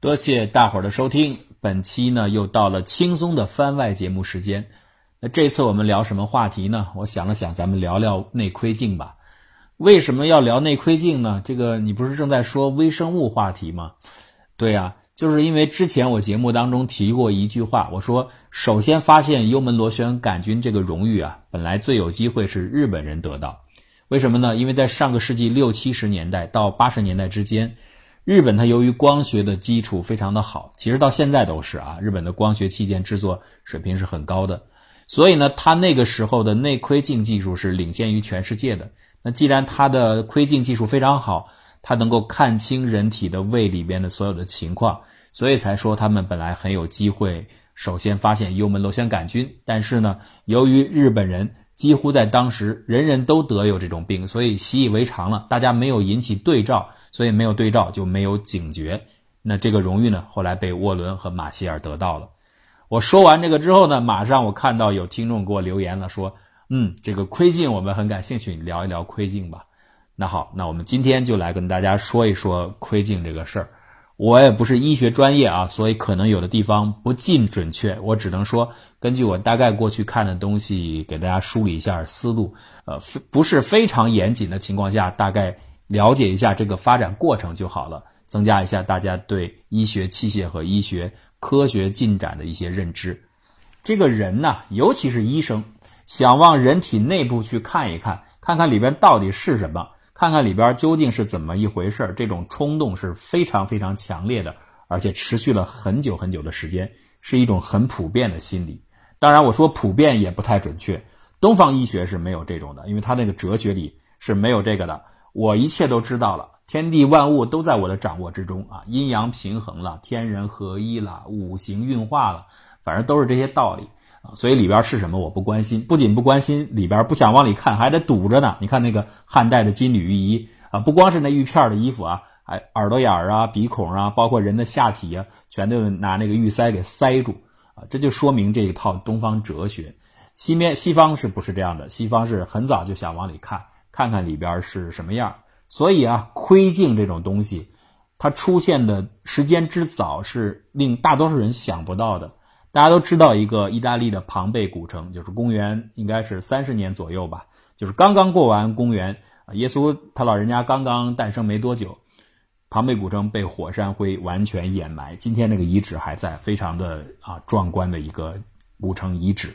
多谢大伙儿的收听，本期呢又到了轻松的番外节目时间。那这次我们聊什么话题呢？我想了想，咱们聊聊内窥镜吧。为什么要聊内窥镜呢？这个你不是正在说微生物话题吗？对呀，就是因为之前我节目当中提过一句话，我说首先发现幽门螺旋杆菌这个荣誉啊，本来最有机会是日本人得到。为什么呢？因为在上个世纪六七十年代到八十年代之间。日本它由于光学的基础非常的好，其实到现在都是啊，日本的光学器件制作水平是很高的，所以呢，它那个时候的内窥镜技术是领先于全世界的。那既然它的窥镜技术非常好，它能够看清人体的胃里边的所有的情况，所以才说他们本来很有机会首先发现幽门螺旋杆菌。但是呢，由于日本人几乎在当时人人都得有这种病，所以习以为常了，大家没有引起对照。所以没有对照就没有警觉，那这个荣誉呢，后来被沃伦和马歇尔得到了。我说完这个之后呢，马上我看到有听众给我留言了，说，嗯，这个窥镜我们很感兴趣，聊一聊窥镜吧。那好，那我们今天就来跟大家说一说窥镜这个事儿。我也不是医学专业啊，所以可能有的地方不尽准确，我只能说根据我大概过去看的东西，给大家梳理一下思路。呃，不是非常严谨的情况下，大概。了解一下这个发展过程就好了，增加一下大家对医学器械和医学科学进展的一些认知。这个人呢，尤其是医生，想往人体内部去看一看，看看里边到底是什么，看看里边究竟是怎么一回事这种冲动是非常非常强烈的，而且持续了很久很久的时间，是一种很普遍的心理。当然，我说普遍也不太准确，东方医学是没有这种的，因为他那个哲学里是没有这个的。我一切都知道了，天地万物都在我的掌握之中啊，阴阳平衡了，天人合一了，五行运化了，反正都是这些道理啊。所以里边是什么我不关心，不仅不关心，里边不想往里看，还得堵着呢。你看那个汉代的金缕玉衣啊，不光是那玉片的衣服啊，还耳朵眼儿啊、鼻孔啊，包括人的下体啊，全都拿那个玉塞给塞住啊。这就说明这一套东方哲学，西面西方是不是这样的？西方是很早就想往里看。看看里边是什么样，所以啊，窥镜这种东西，它出现的时间之早是令大多数人想不到的。大家都知道一个意大利的庞贝古城，就是公元应该是三十年左右吧，就是刚刚过完公元，耶稣他老人家刚刚诞生没多久，庞贝古城被火山灰完全掩埋，今天那个遗址还在，非常的啊壮观的一个古城遗址。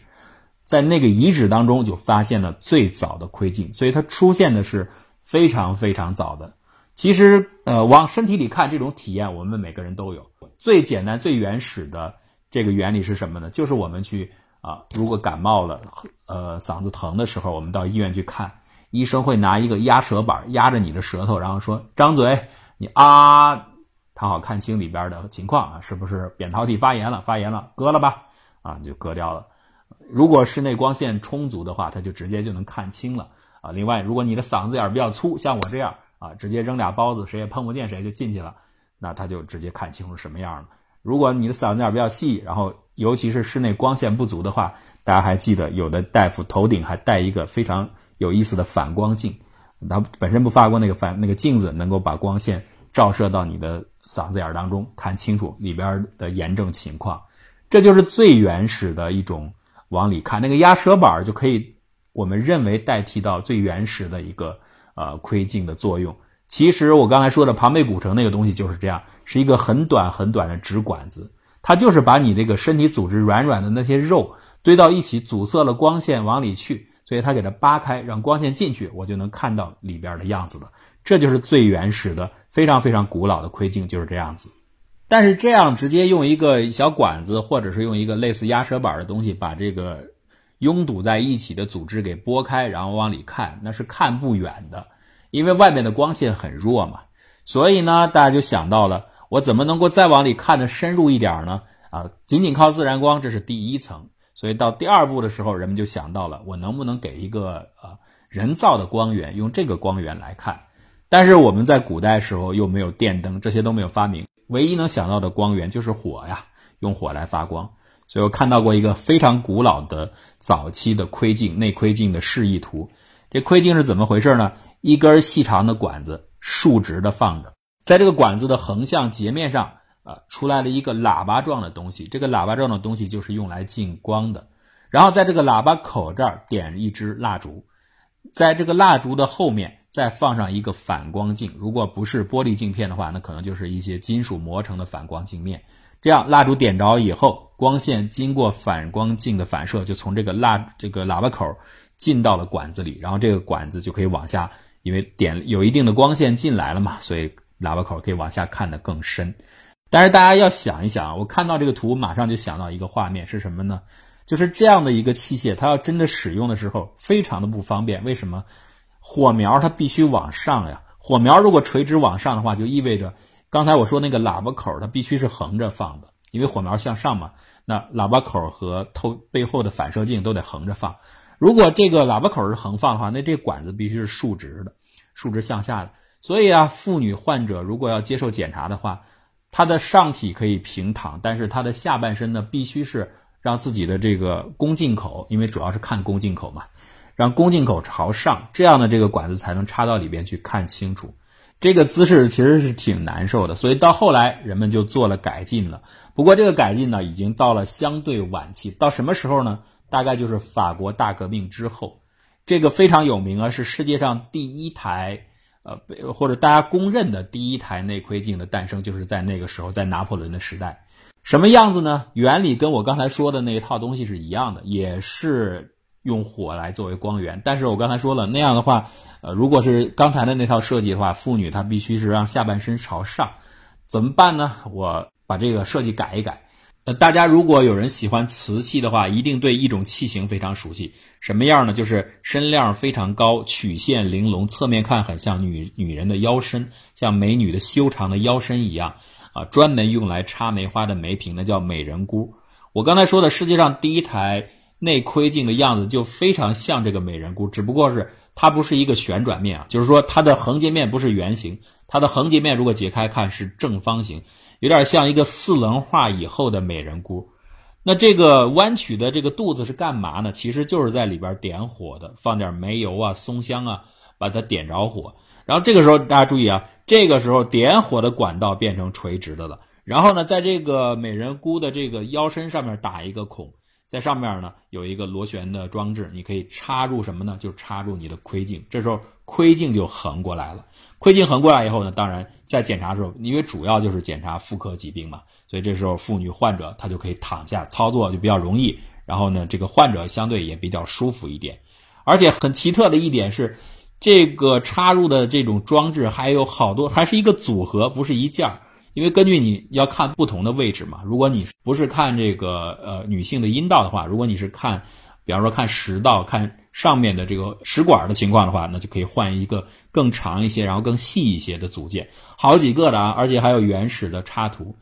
在那个遗址当中，就发现了最早的窥镜，所以它出现的是非常非常早的。其实，呃，往身体里看，这种体验我们每个人都有。最简单、最原始的这个原理是什么呢？就是我们去啊，如果感冒了，呃，嗓子疼的时候，我们到医院去看，医生会拿一个压舌板压着你的舌头，然后说：“张嘴，你啊，他好看清里边的情况啊，是不是扁桃体发炎了？发炎了，割了吧，啊，就割掉了。”如果室内光线充足的话，他就直接就能看清了啊。另外，如果你的嗓子眼比较粗，像我这样啊，直接扔俩包子，谁也碰不见谁就进去了，那他就直接看清楚什么样了。如果你的嗓子眼比较细，然后尤其是室内光线不足的话，大家还记得有的大夫头顶还戴一个非常有意思的反光镜，它本身不发光，那个反那个镜子能够把光线照射到你的嗓子眼当中，看清楚里边的炎症情况。这就是最原始的一种。往里看，那个压舌板就可以，我们认为代替到最原始的一个呃窥镜的作用。其实我刚才说的庞贝古城那个东西就是这样，是一个很短很短的直管子，它就是把你这个身体组织软软的那些肉堆到一起，阻塞了光线往里去，所以它给它扒开，让光线进去，我就能看到里边的样子了。这就是最原始的、非常非常古老的窥镜，就是这样子。但是这样直接用一个小管子，或者是用一个类似压舌板的东西，把这个拥堵在一起的组织给拨开，然后往里看，那是看不远的，因为外面的光线很弱嘛。所以呢，大家就想到了，我怎么能够再往里看的深入一点呢？啊，仅仅靠自然光，这是第一层。所以到第二步的时候，人们就想到了，我能不能给一个啊人造的光源，用这个光源来看？但是我们在古代时候又没有电灯，这些都没有发明。唯一能想到的光源就是火呀，用火来发光。所以我看到过一个非常古老的早期的窥镜内窥镜的示意图。这窥镜是怎么回事呢？一根细长的管子竖直的放着，在这个管子的横向截面上呃，出来了一个喇叭状的东西。这个喇叭状的东西就是用来进光的。然后在这个喇叭口这儿点一支蜡烛，在这个蜡烛的后面再放上一个反光镜。如果不是玻璃镜片的话，那可能就是一些金属磨成的反光镜面。这样蜡烛点着以后，光线经过反光镜的反射，就从这个蜡这个喇叭口进到了管子里，然后这个管子就可以往下，因为点有一定的光线进来了嘛，所以喇叭口可以往下看得更深。但是大家要想一想，我看到这个图，马上就想到一个画面是什么呢？就是这样的一个器械，它要真的使用的时候，非常的不方便。为什么？火苗它必须往上呀。火苗如果垂直往上的话，就意味着刚才我说那个喇叭口它必须是横着放的，因为火苗向上嘛。那喇叭口和透背后的反射镜都得横着放。如果这个喇叭口是横放的话，那这管子必须是竖直的，竖直向下的。所以啊，妇女患者如果要接受检查的话，她的上体可以平躺，但是她的下半身呢，必须是。让自己的这个宫颈口，因为主要是看宫颈口嘛，让宫颈口朝上，这样的这个管子才能插到里边去看清楚。这个姿势其实是挺难受的，所以到后来人们就做了改进了。不过这个改进呢，已经到了相对晚期，到什么时候呢？大概就是法国大革命之后。这个非常有名啊，是世界上第一台，呃，或者大家公认的第一台内窥镜的诞生，就是在那个时候，在拿破仑的时代。什么样子呢？原理跟我刚才说的那一套东西是一样的，也是用火来作为光源。但是我刚才说了，那样的话，呃，如果是刚才的那套设计的话，妇女她必须是让下半身朝上，怎么办呢？我把这个设计改一改。呃，大家如果有人喜欢瓷器的话，一定对一种器型非常熟悉。什么样呢？就是身量非常高，曲线玲珑，侧面看很像女女人的腰身，像美女的修长的腰身一样。啊，专门用来插梅花的梅瓶，那叫美人菇。我刚才说的世界上第一台内窥镜的样子就非常像这个美人菇，只不过是它不是一个旋转面啊，就是说它的横截面不是圆形，它的横截面如果解开看是正方形，有点像一个四棱化以后的美人菇。那这个弯曲的这个肚子是干嘛呢？其实就是在里边点火的，放点煤油啊、松香啊，把它点着火。然后这个时候大家注意啊。这个时候点火的管道变成垂直的了，然后呢，在这个美人菇的这个腰身上面打一个孔，在上面呢有一个螺旋的装置，你可以插入什么呢？就插入你的窥镜，这时候窥镜就横过来了。窥镜横过来以后呢，当然在检查的时候，因为主要就是检查妇科疾病嘛，所以这时候妇女患者她就可以躺下操作就比较容易，然后呢，这个患者相对也比较舒服一点，而且很奇特的一点是。这个插入的这种装置还有好多，还是一个组合，不是一件儿。因为根据你要看不同的位置嘛。如果你不是看这个呃女性的阴道的话，如果你是看，比方说看食道、看上面的这个食管的情况的话，那就可以换一个更长一些，然后更细一些的组件，好几个的啊，而且还有原始的插图。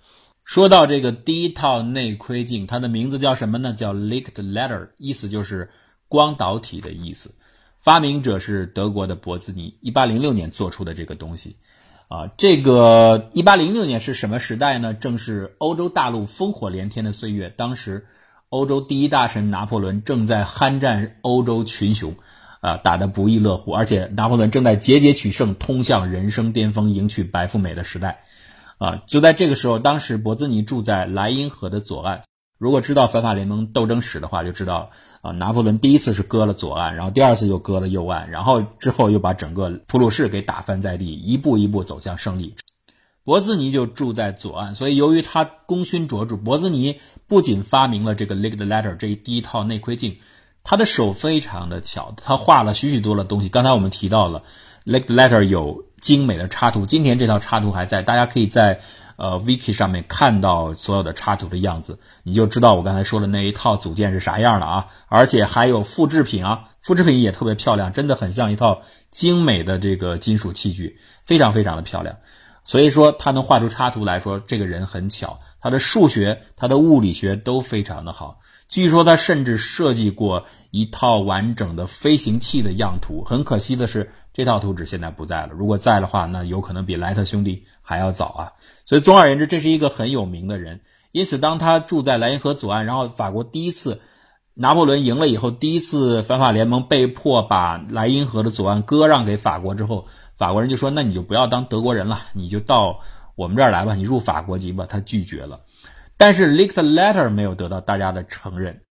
说到这个第一套内窥镜，它的名字叫什么呢？叫 Licked Letter，意思就是光导体的意思。发明者是德国的博兹尼，一八零六年做出的这个东西，啊，这个一八零六年是什么时代呢？正是欧洲大陆烽火连天的岁月。当时，欧洲第一大神拿破仑正在酣战欧洲群雄，啊，打得不亦乐乎。而且，拿破仑正在节节取胜，通向人生巅峰，迎娶白富美的时代，啊，就在这个时候，当时博兹尼住在莱茵河的左岸。如果知道反法联盟斗争史的话，就知道啊，拿破仑第一次是割了左岸，然后第二次又割了右岸，然后之后又把整个普鲁士给打翻在地，一步一步走向胜利。博兹尼就住在左岸，所以由于他功勋卓著，博兹尼不仅发明了这个 linked letter 这一第一套内窥镜，他的手非常的巧，他画了许许多的东西。刚才我们提到了 linked letter 有精美的插图，今天这套插图还在，大家可以在。呃，Wiki 上面看到所有的插图的样子，你就知道我刚才说的那一套组件是啥样了啊！而且还有复制品啊，复制品也特别漂亮，真的很像一套精美的这个金属器具，非常非常的漂亮。所以说他能画出插图来说，这个人很巧，他的数学、他的物理学都非常的好。据说他甚至设计过一套完整的飞行器的样图。很可惜的是，这套图纸现在不在了。如果在的话，那有可能比莱特兄弟。还要早啊，所以总而言之，这是一个很有名的人。因此，当他住在莱茵河左岸，然后法国第一次拿破仑赢了以后，第一次反法联盟被迫把莱茵河的左岸割让给法国之后，法国人就说：“那你就不要当德国人了，你就到我们这儿来吧，你入法国籍吧。他拒绝了。但是 Licked Letter 没有得到大家的承认。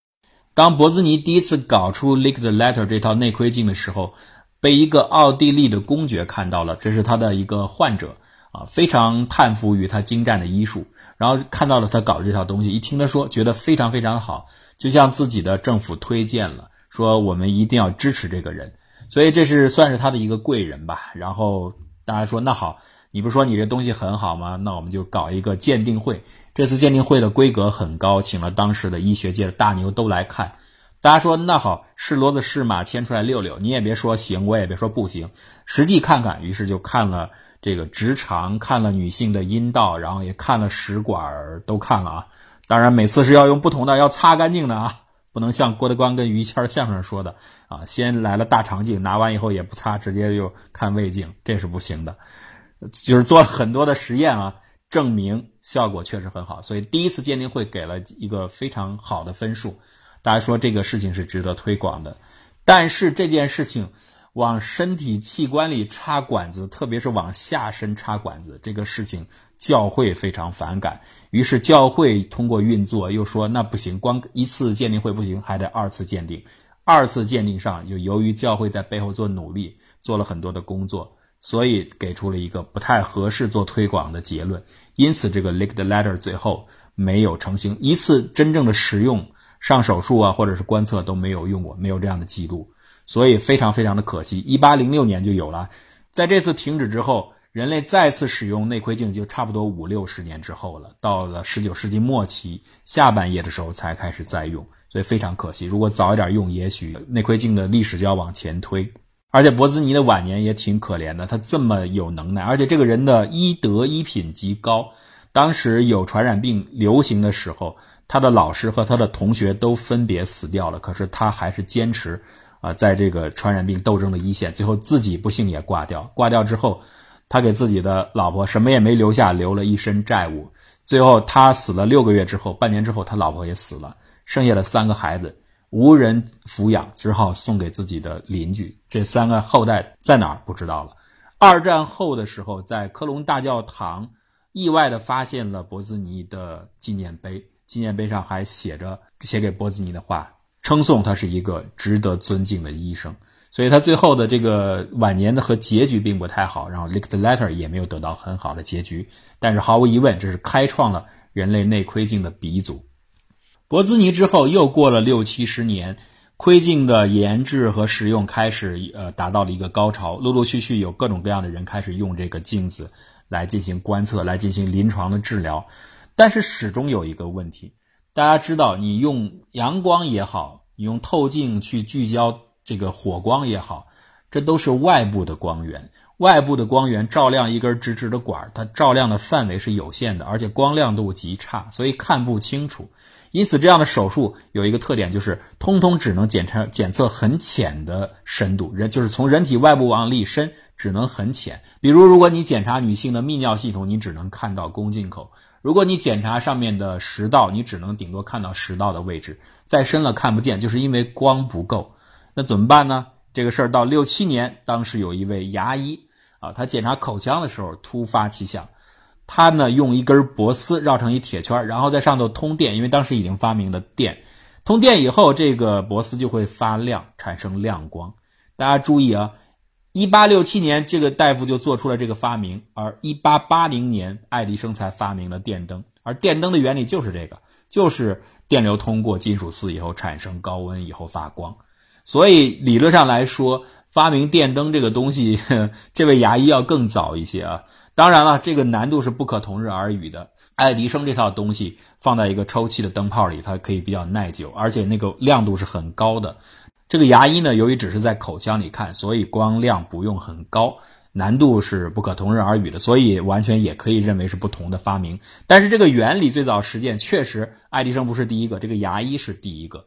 当博兹尼第一次搞出 Licked Letter 这套内窥镜的时候，被一个奥地利的公爵看到了，这是他的一个患者啊，非常叹服于他精湛的医术。然后看到了他搞的这套东西，一听他说，觉得非常非常好，就向自己的政府推荐了，说我们一定要支持这个人。所以这是算是他的一个贵人吧。然后大家说，那好，你不是说你这东西很好吗？那我们就搞一个鉴定会。这次鉴定会的规格很高，请了当时的医学界的大牛都来看。大家说，那好，是骡子是马，牵出来溜溜。你也别说行，我也别说不行，实际看看。于是就看了。这个直肠看了女性的阴道，然后也看了食管，都看了啊。当然，每次是要用不同的，要擦干净的啊，不能像郭德纲跟于谦相声说的啊，先来了大肠镜，拿完以后也不擦，直接又看胃镜，这是不行的。就是做了很多的实验啊，证明效果确实很好，所以第一次鉴定会给了一个非常好的分数。大家说这个事情是值得推广的，但是这件事情。往身体器官里插管子，特别是往下身插管子，这个事情教会非常反感。于是教会通过运作又说那不行，光一次鉴定会不行，还得二次鉴定。二次鉴定上，就由于教会在背后做努力，做了很多的工作，所以给出了一个不太合适做推广的结论。因此，这个 licked letter 最后没有成型，一次真正的使用上手术啊，或者是观测都没有用过，没有这样的记录。所以非常非常的可惜，一八零六年就有了，在这次停止之后，人类再次使用内窥镜就差不多五六十年之后了。到了十九世纪末期下半叶的时候才开始再用，所以非常可惜。如果早一点用，也许内窥镜的历史就要往前推。而且博兹尼的晚年也挺可怜的，他这么有能耐，而且这个人的医德医品极高。当时有传染病流行的时候，他的老师和他的同学都分别死掉了，可是他还是坚持。啊，在这个传染病斗争的一线，最后自己不幸也挂掉。挂掉之后，他给自己的老婆什么也没留下，留了一身债务。最后他死了六个月之后，半年之后他老婆也死了，剩下的三个孩子无人抚养，只好送给自己的邻居。这三个后代在哪儿不知道了。二战后的时候，在科隆大教堂意外的发现了博兹尼的纪念碑，纪念碑上还写着写给博兹尼的话。称颂他是一个值得尊敬的医生，所以他最后的这个晚年的和结局并不太好，然后 Licked Letter 也没有得到很好的结局。但是毫无疑问，这是开创了人类内窥镜的鼻祖。博兹尼之后又过了六七十年，窥镜的研制和使用开始呃达到了一个高潮，陆陆续续有各种各样的人开始用这个镜子来进行观测，来进行临床的治疗。但是始终有一个问题。大家知道，你用阳光也好，你用透镜去聚焦这个火光也好，这都是外部的光源。外部的光源照亮一根直直的管，它照亮的范围是有限的，而且光亮度极差，所以看不清楚。因此，这样的手术有一个特点，就是通通只能检查检测很浅的深度，人就是从人体外部往里伸，只能很浅。比如，如果你检查女性的泌尿系统，你只能看到宫颈口。如果你检查上面的食道，你只能顶多看到食道的位置，再深了看不见，就是因为光不够。那怎么办呢？这个事儿到六七年，当时有一位牙医啊，他检查口腔的时候突发奇想，他呢用一根铂丝绕成一铁圈，然后在上头通电，因为当时已经发明了电，通电以后这个铂丝就会发亮，产生亮光。大家注意啊。一八六七年，这个大夫就做出了这个发明，而一八八零年，爱迪生才发明了电灯。而电灯的原理就是这个，就是电流通过金属丝以后产生高温以后发光。所以理论上来说，发明电灯这个东西，这位牙医要更早一些啊。当然了，这个难度是不可同日而语的。爱迪生这套东西放在一个抽气的灯泡里，它可以比较耐久，而且那个亮度是很高的。这个牙医呢，由于只是在口腔里看，所以光亮不用很高，难度是不可同日而语的，所以完全也可以认为是不同的发明。但是这个原理最早实践确实，爱迪生不是第一个，这个牙医是第一个。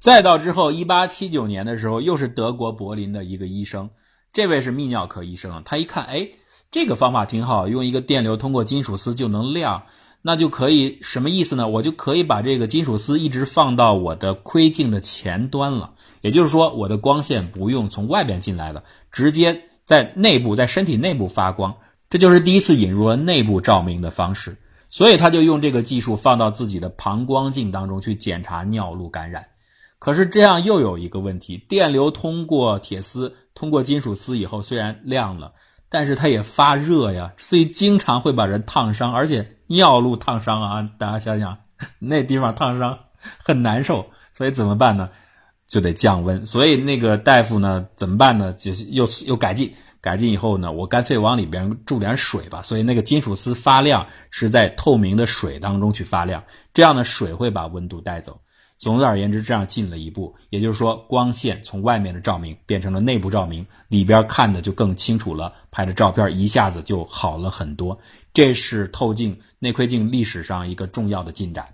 再到之后，一八七九年的时候，又是德国柏林的一个医生，这位是泌尿科医生，他一看，哎，这个方法挺好，用一个电流通过金属丝就能亮。那就可以什么意思呢？我就可以把这个金属丝一直放到我的窥镜的前端了，也就是说，我的光线不用从外边进来了，直接在内部，在身体内部发光。这就是第一次引入了内部照明的方式。所以他就用这个技术放到自己的膀胱镜当中去检查尿路感染。可是这样又有一个问题：电流通过铁丝、通过金属丝以后，虽然亮了，但是它也发热呀，所以经常会把人烫伤。而且尿路烫伤啊，大家想想，那地方烫伤很难受。所以怎么办呢？就得降温。所以那个大夫呢，怎么办呢？就是又又改进。改进以后呢，我干脆往里边注点水吧。所以那个金属丝发亮是在透明的水当中去发亮，这样的水会把温度带走。总而言之，这样进了一步，也就是说，光线从外面的照明变成了内部照明，里边看的就更清楚了，拍的照片一下子就好了很多。这是透镜内窥镜历史上一个重要的进展。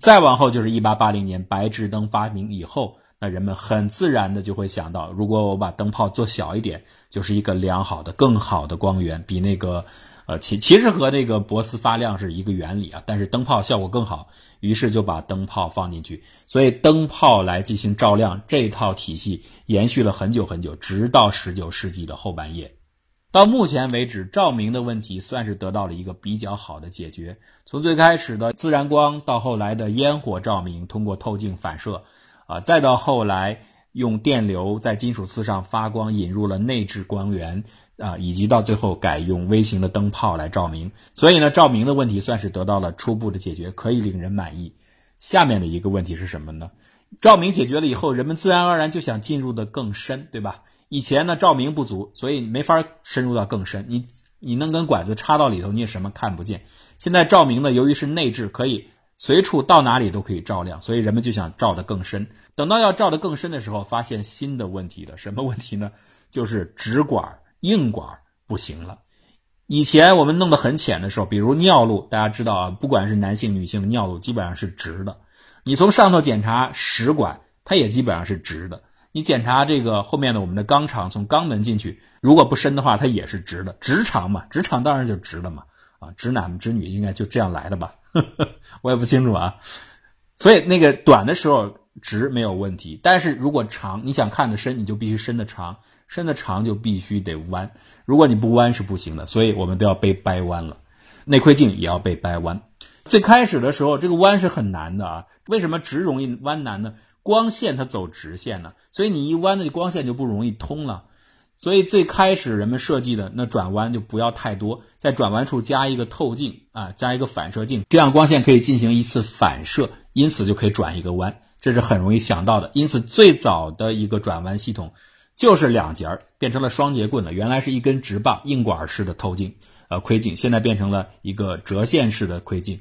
再往后就是一八八零年白炽灯发明以后。那人们很自然的就会想到，如果我把灯泡做小一点，就是一个良好的、更好的光源，比那个，呃，其其实和那个铂丝发亮是一个原理啊，但是灯泡效果更好，于是就把灯泡放进去，所以灯泡来进行照亮这套体系延续了很久很久，直到十九世纪的后半叶。到目前为止，照明的问题算是得到了一个比较好的解决。从最开始的自然光，到后来的烟火照明，通过透镜反射。啊，再到后来用电流在金属丝上发光，引入了内置光源啊，以及到最后改用微型的灯泡来照明。所以呢，照明的问题算是得到了初步的解决，可以令人满意。下面的一个问题是什么呢？照明解决了以后，人们自然而然就想进入的更深，对吧？以前呢，照明不足，所以没法深入到更深。你你弄根管子插到里头，你也什么看不见。现在照明呢，由于是内置，可以。随处到哪里都可以照亮，所以人们就想照得更深。等到要照得更深的时候，发现新的问题了。什么问题呢？就是直管、硬管不行了。以前我们弄得很浅的时候，比如尿路，大家知道啊，不管是男性、女性的尿路基本上是直的。你从上头检查食管，它也基本上是直的。你检查这个后面的我们的肛肠，从肛门进去，如果不深的话，它也是直的。直肠嘛，直肠当然就直了嘛。啊，直男直女应该就这样来的吧？我也不清楚啊，所以那个短的时候直没有问题，但是如果长，你想看的深，你就必须伸的长，伸的长就必须得弯，如果你不弯是不行的，所以我们都要被掰弯了，内窥镜也要被掰弯。最开始的时候，这个弯是很难的啊，为什么直容易弯难呢？光线它走直线呢，所以你一弯，那光线就不容易通了。所以最开始人们设计的那转弯就不要太多，在转弯处加一个透镜啊，加一个反射镜，这样光线可以进行一次反射，因此就可以转一个弯，这是很容易想到的。因此最早的一个转弯系统就是两节儿变成了双节棍了，原来是一根直棒硬管式的透镜，呃窥镜，现在变成了一个折线式的窥镜，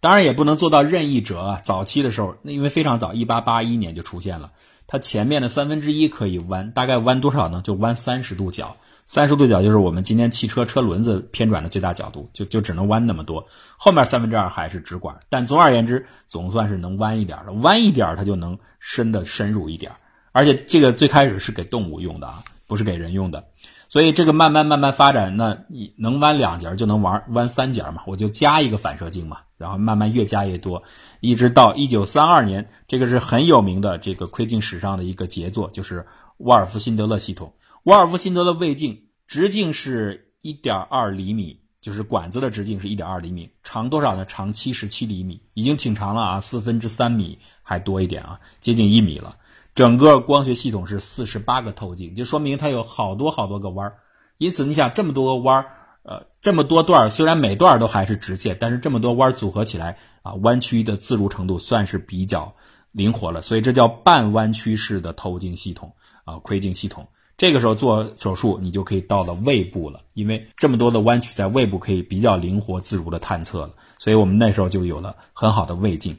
当然也不能做到任意折啊。早期的时候，那因为非常早，一八八一年就出现了。它前面的三分之一可以弯，大概弯多少呢？就弯三十度角，三十度角就是我们今天汽车车轮子偏转的最大角度，就就只能弯那么多。后面三分之二还是直管，但总而言之，总算是能弯一点了。弯一点它就能深的深入一点，而且这个最开始是给动物用的啊，不是给人用的。所以这个慢慢慢慢发展，那你能弯两节就能玩弯三节嘛？我就加一个反射镜嘛，然后慢慢越加越多，一直到一九三二年，这个是很有名的这个窥镜史上的一个杰作，就是沃尔夫辛德勒系统。沃尔夫辛德勒胃镜直径是一点二厘米，就是管子的直径是一点二厘米，长多少呢？长七十七厘米，已经挺长了啊，四分之三米还多一点啊，接近一米了。整个光学系统是四十八个透镜，就说明它有好多好多个弯儿。因此，你想这么多个弯儿，呃，这么多段虽然每段都还是直线，但是这么多弯组合起来啊，弯曲的自如程度算是比较灵活了。所以这叫半弯曲式的透镜系统啊，窥镜系统。这个时候做手术，你就可以到了胃部了，因为这么多的弯曲在胃部可以比较灵活自如的探测了。所以我们那时候就有了很好的胃镜。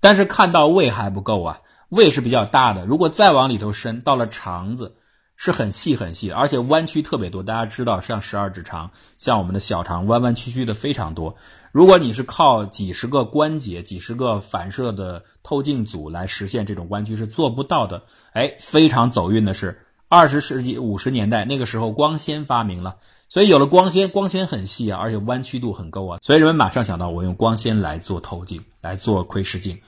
但是看到胃还不够啊。胃是比较大的，如果再往里头伸，到了肠子是很细很细，而且弯曲特别多。大家知道，像十二指肠，像我们的小肠，弯弯曲曲的非常多。如果你是靠几十个关节、几十个反射的透镜组来实现这种弯曲，是做不到的。哎，非常走运的是，二十世纪五十年代那个时候光纤发明了，所以有了光纤，光纤很细啊，而且弯曲度很够啊，所以人们马上想到，我用光纤来做透镜，来做窥视镜。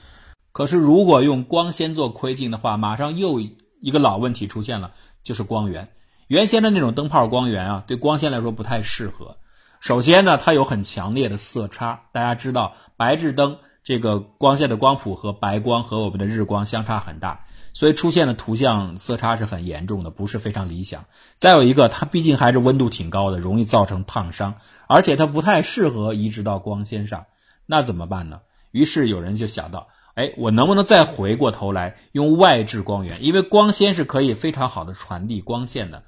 可是，如果用光纤做窥镜的话，马上又一个老问题出现了，就是光源。原先的那种灯泡光源啊，对光纤来说不太适合。首先呢，它有很强烈的色差。大家知道，白炽灯这个光线的光谱和白光和我们的日光相差很大，所以出现的图像色差是很严重的，不是非常理想。再有一个，它毕竟还是温度挺高的，容易造成烫伤，而且它不太适合移植到光纤上。那怎么办呢？于是有人就想到，哎，我能不能再回过头来用外置光源？因为光纤是可以非常好的传递光线的。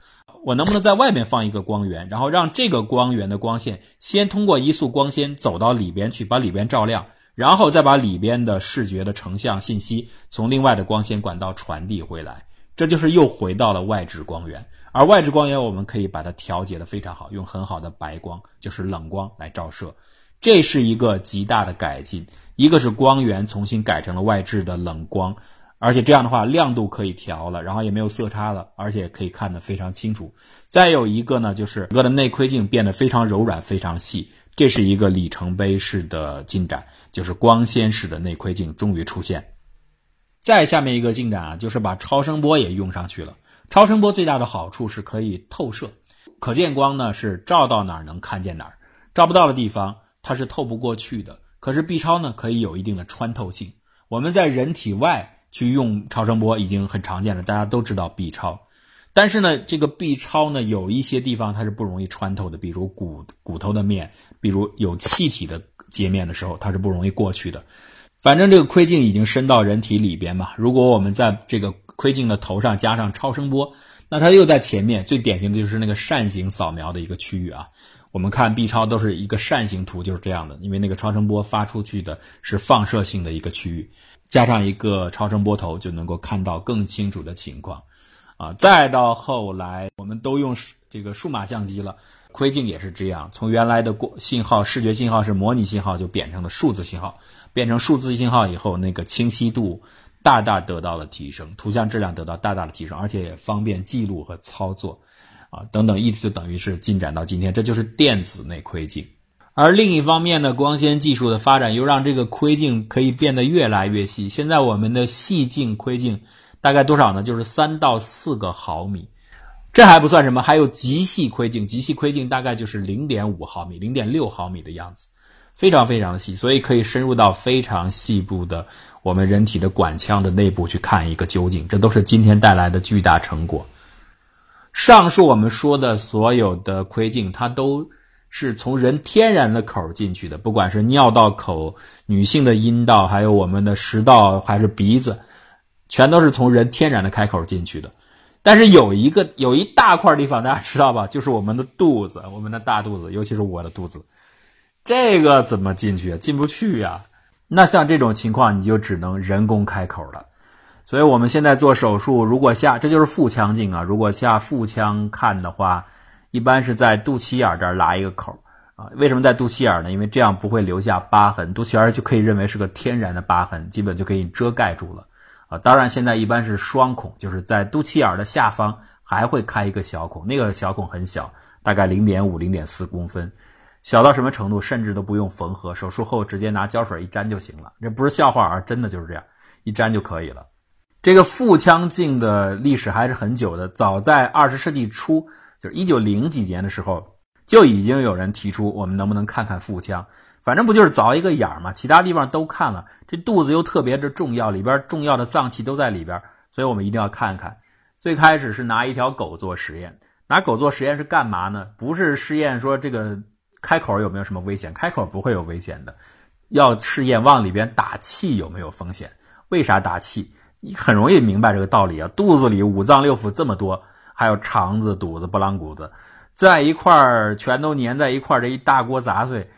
我能不能在外面放一个光源，然后让这个光源的光线先通过一束光纤走到里边去，把里边照亮，然后再把里边的视觉的成像信息从另外的光纤管道传递回来？这就是又回到了外置光源。而外置光源我们可以把它调节的非常好，用很好的白光，就是冷光来照射。这是一个极大的改进，一个是光源重新改成了外置的冷光。而且这样的话，亮度可以调了，然后也没有色差了，而且可以看得非常清楚。再有一个呢，就是整个的内窥镜变得非常柔软、非常细，这是一个里程碑式的进展，就是光纤式的内窥镜终于出现。再下面一个进展啊，就是把超声波也用上去了。超声波最大的好处是可以透射，可见光呢是照到哪儿能看见哪儿，照不到的地方它是透不过去的。可是 B 超呢可以有一定的穿透性，我们在人体外。去用超声波已经很常见了，大家都知道 B 超，但是呢，这个 B 超呢，有一些地方它是不容易穿透的，比如骨骨头的面，比如有气体的界面的时候，它是不容易过去的。反正这个窥镜已经伸到人体里边嘛，如果我们在这个窥镜的头上加上超声波，那它又在前面，最典型的就是那个扇形扫描的一个区域啊。我们看 B 超都是一个扇形图，就是这样的，因为那个超声波发出去的是放射性的一个区域。加上一个超声波头，就能够看到更清楚的情况，啊，再到后来，我们都用这个数码相机了，窥镜也是这样，从原来的过信号视觉信号是模拟信号，就变成了数字信号，变成数字信号以后，那个清晰度大大得到了提升，图像质量得到大大的提升，而且也方便记录和操作，啊，等等，一直等于是进展到今天，这就是电子内窥镜。而另一方面呢，光纤技术的发展又让这个窥镜可以变得越来越细。现在我们的细镜窥镜大概多少呢？就是三到四个毫米，这还不算什么，还有极细窥镜。极细窥镜大概就是零点五毫米、零点六毫米的样子，非常非常的细，所以可以深入到非常细部的我们人体的管腔的内部去看一个究竟。这都是今天带来的巨大成果。上述我们说的所有的窥镜，它都。是从人天然的口进去的，不管是尿道口、女性的阴道，还有我们的食道，还是鼻子，全都是从人天然的开口进去的。但是有一个有一大块地方，大家知道吧？就是我们的肚子，我们的大肚子，尤其是我的肚子，这个怎么进去？进不去呀。那像这种情况，你就只能人工开口了。所以我们现在做手术，如果下，这就是腹腔镜啊。如果下腹腔看的话。一般是在肚脐眼这儿拉一个口啊，为什么在肚脐眼呢？因为这样不会留下疤痕，肚脐眼就可以认为是个天然的疤痕，基本就可以遮盖住了啊。当然，现在一般是双孔，就是在肚脐眼的下方还会开一个小孔，那个小孔很小，大概零点五、零点四公分，小到什么程度，甚至都不用缝合，手术后直接拿胶水一粘就行了。这不是笑话啊，真的就是这样，一粘就可以了。这个腹腔镜的历史还是很久的，早在二十世纪初。就是一九零几年的时候，就已经有人提出，我们能不能看看腹腔？反正不就是凿一个眼儿嘛，其他地方都看了，这肚子又特别的重要，里边重要的脏器都在里边，所以我们一定要看看。最开始是拿一条狗做实验，拿狗做实验是干嘛呢？不是试验说这个开口有没有什么危险，开口不会有危险的，要试验往里边打气有没有风险。为啥打气？你很容易明白这个道理啊，肚子里五脏六腑这么多。还有肠子、肚子、拨浪鼓子，在一块儿全都粘在一块儿，这一大锅杂碎。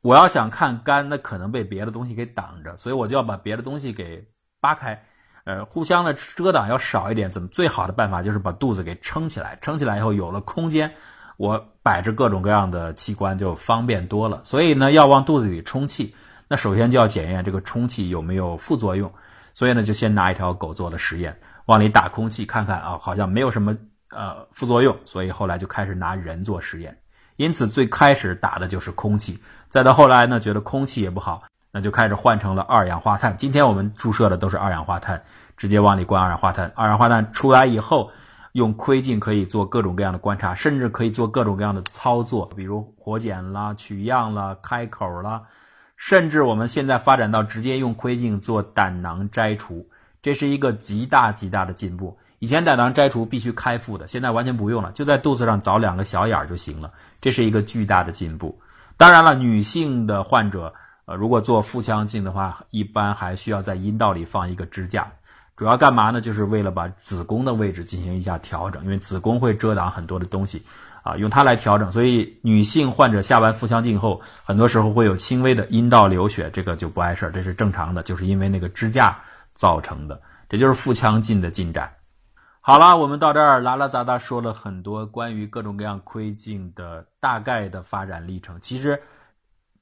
我要想看干，那可能被别的东西给挡着，所以我就要把别的东西给扒开，呃，互相的遮挡要少一点。怎么最好的办法就是把肚子给撑起来，撑起来以后有了空间，我摆着各种各样的器官就方便多了。所以呢，要往肚子里充气，那首先就要检验这个充气有没有副作用。所以呢，就先拿一条狗做了实验，往里打空气看看啊，好像没有什么。呃，副作用，所以后来就开始拿人做实验。因此最开始打的就是空气，再到后来呢，觉得空气也不好，那就开始换成了二氧化碳。今天我们注射的都是二氧化碳，直接往里灌二氧化碳。二氧化碳出来以后，用窥镜可以做各种各样的观察，甚至可以做各种各样的操作，比如活检啦、取样啦、开口啦，甚至我们现在发展到直接用窥镜做胆囊摘除，这是一个极大极大的进步。以前胆囊摘除必须开腹的，现在完全不用了，就在肚子上凿两个小眼儿就行了，这是一个巨大的进步。当然了，女性的患者，呃，如果做腹腔镜的话，一般还需要在阴道里放一个支架。主要干嘛呢？就是为了把子宫的位置进行一下调整，因为子宫会遮挡很多的东西，啊，用它来调整。所以女性患者下完腹腔镜后，很多时候会有轻微的阴道流血，这个就不碍事儿，这是正常的，就是因为那个支架造成的。这就是腹腔镜的进展。好了，我们到这儿拉拉杂杂说了很多关于各种各样窥镜的大概的发展历程，其实。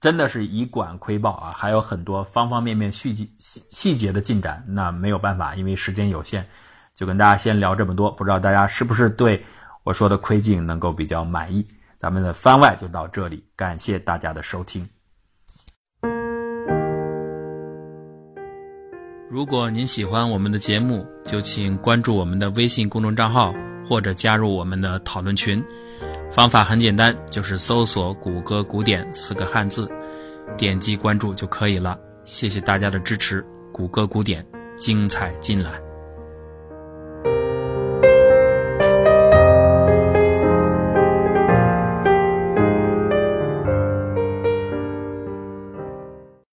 真的是以管窥豹啊，还有很多方方面面细节细细节的进展，那没有办法，因为时间有限，就跟大家先聊这么多。不知道大家是不是对我说的窥镜能够比较满意？咱们的番外就到这里，感谢大家的收听。如果您喜欢我们的节目，就请关注我们的微信公众账号，或者加入我们的讨论群。方法很简单，就是搜索“谷歌古典”四个汉字，点击关注就可以了。谢谢大家的支持，谷歌古典精彩尽览。